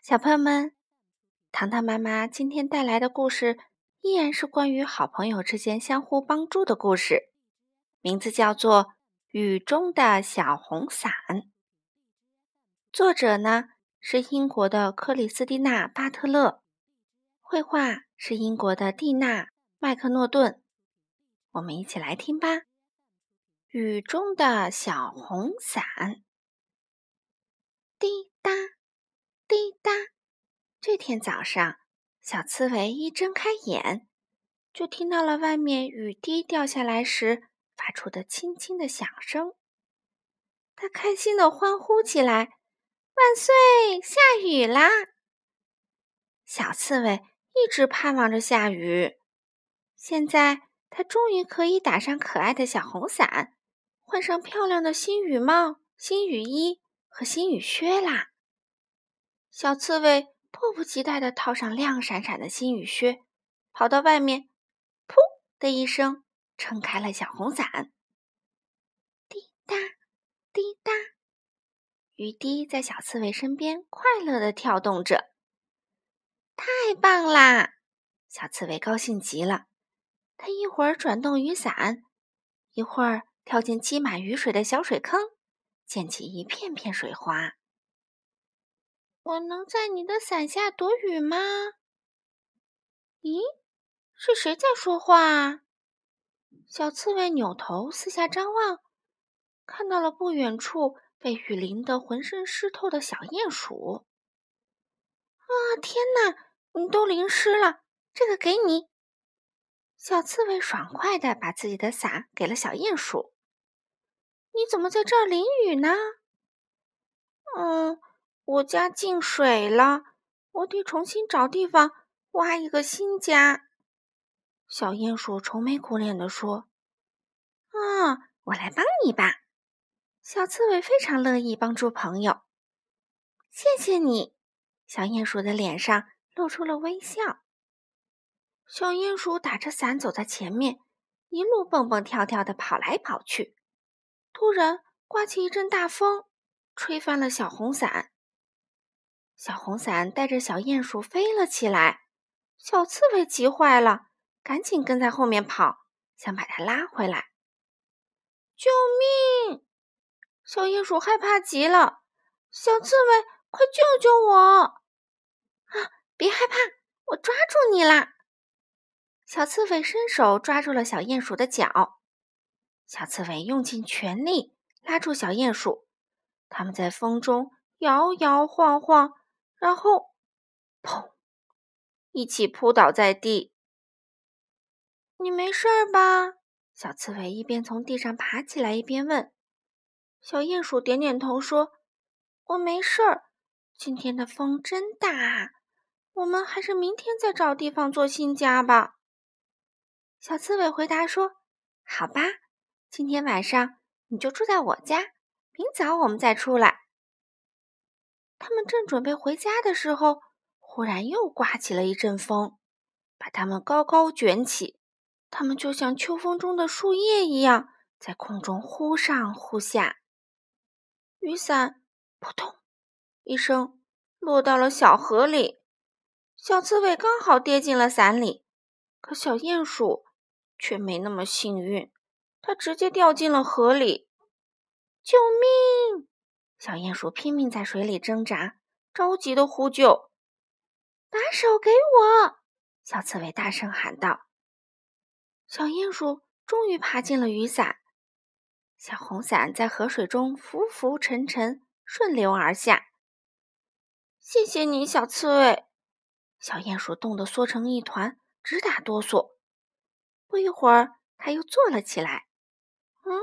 小朋友们，糖糖妈妈今天带来的故事依然是关于好朋友之间相互帮助的故事，名字叫做《雨中的小红伞》。作者呢是英国的克里斯蒂娜·巴特勒，绘画是英国的蒂娜·麦克诺顿。我们一起来听吧，《雨中的小红伞》。滴答。滴答！这天早上，小刺猬一睁开眼，就听到了外面雨滴掉下来时发出的轻轻的响声。它开心的欢呼起来：“万岁！下雨啦！”小刺猬一直盼望着下雨，现在它终于可以打上可爱的小红伞，换上漂亮的新雨帽、新雨衣和新雨靴啦！小刺猬迫不及待地套上亮闪闪的新雨靴，跑到外面，噗的一声撑开了小红伞。滴答，滴答，雨滴在小刺猬身边快乐地跳动着。太棒啦！小刺猬高兴极了。它一会儿转动雨伞，一会儿跳进积满雨水的小水坑，溅起一片片水花。我能在你的伞下躲雨吗？咦，是谁在说话？小刺猬扭头四下张望，看到了不远处被雨淋得浑身湿透的小鼹鼠。啊，天哪！你都淋湿了，这个给你。小刺猬爽快地把自己的伞给了小鼹鼠。你怎么在这儿淋雨呢？嗯。我家进水了，我得重新找地方挖一个新家。小鼹鼠愁眉苦脸地说：“啊，我来帮你吧。”小刺猬非常乐意帮助朋友。谢谢你，小鼹鼠的脸上露出了微笑。小鼹鼠打着伞走在前面，一路蹦蹦跳跳的跑来跑去。突然，刮起一阵大风，吹翻了小红伞。小红伞带着小鼹鼠飞了起来，小刺猬急坏了，赶紧跟在后面跑，想把它拉回来。救命！小鼹鼠害怕极了，小刺猬，快救救我！啊，别害怕，我抓住你啦！小刺猬伸手抓住了小鼹鼠的脚，小刺猬用尽全力拉住小鼹鼠，他们在风中摇摇晃晃。然后，砰！一起扑倒在地。你没事儿吧？小刺猬一边从地上爬起来，一边问。小鼹鼠点点头说：“我没事儿。今天的风真大，我们还是明天再找地方做新家吧。”小刺猬回答说：“好吧，今天晚上你就住在我家，明早我们再出来。”他们正准备回家的时候，忽然又刮起了一阵风，把它们高高卷起。它们就像秋风中的树叶一样，在空中忽上忽下。雨伞扑通一声落到了小河里，小刺猬刚好跌进了伞里，可小鼹鼠却没那么幸运，它直接掉进了河里。救命！小鼹鼠拼命在水里挣扎，着急的呼救：“把手给我！”小刺猬大声喊道。小鼹鼠终于爬进了雨伞，小红伞在河水中浮浮沉沉，顺流而下。谢谢你，小刺猬。小鼹鼠冻得缩成一团，直打哆嗦。不一会儿，它又坐了起来。嗯，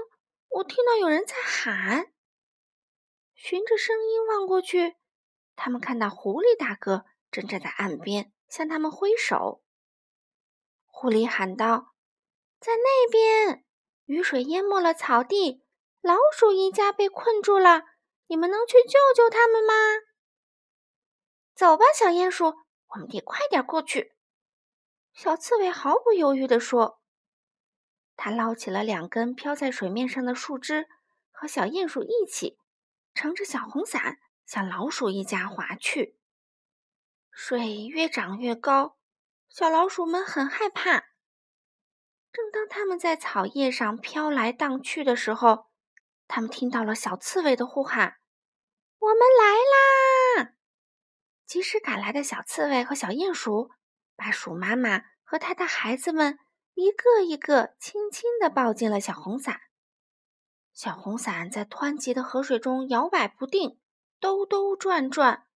我听到有人在喊。循着声音望过去，他们看到狐狸大哥正站在岸边向他们挥手。狐狸喊道：“在那边，雨水淹没了草地，老鼠一家被困住了，你们能去救救他们吗？”走吧，小鼹鼠，我们得快点过去。”小刺猬毫不犹豫地说。他捞起了两根飘在水面上的树枝，和小鼹鼠一起。乘着小红伞向老鼠一家划去。水越涨越高，小老鼠们很害怕。正当它们在草叶上飘来荡去的时候，他们听到了小刺猬的呼喊：“我们来啦！”及时赶来的小刺猬和小鼹鼠把鼠妈妈和它的孩子们一个一个轻轻地抱进了小红伞。小红伞在湍急的河水中摇摆不定，兜兜转转。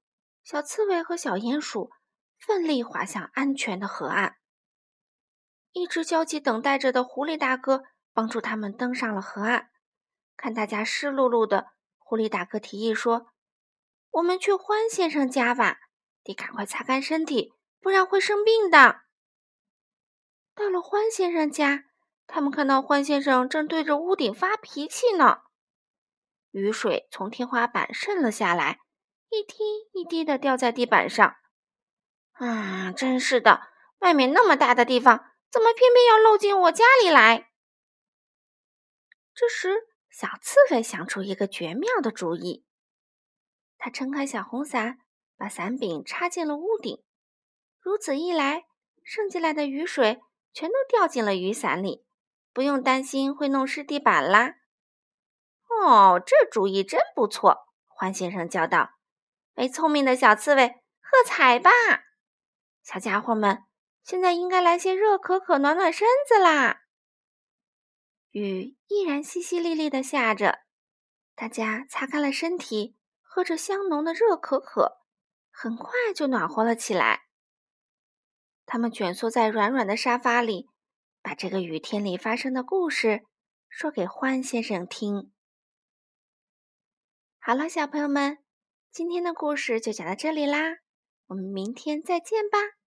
小刺猬和小鼹鼠奋力滑向安全的河岸。一直焦急等待着的狐狸大哥帮助他们登上了河岸。看大家湿漉漉的，狐狸大哥提议说：“我们去欢先生家吧，得赶快擦干身体，不然会生病的。”到了欢先生家。他们看到欢先生正对着屋顶发脾气呢，雨水从天花板渗了下来，一滴一滴的掉在地板上。啊，真是的！外面那么大的地方，怎么偏偏要漏进我家里来？这时，小刺猬想出一个绝妙的主意。他撑开小红伞，把伞柄插进了屋顶。如此一来，渗进来的雨水全都掉进了雨伞里。不用担心会弄湿地板啦！哦，这主意真不错，欢先生叫道：“为聪明的小刺猬喝彩吧，小家伙们！现在应该来些热可可暖暖身子啦。”雨依然淅淅沥沥的下着，大家擦干了身体，喝着香浓的热可可，很快就暖和了起来。他们蜷缩在软软的沙发里。把这个雨天里发生的故事说给欢先生听。好了，小朋友们，今天的故事就讲到这里啦，我们明天再见吧。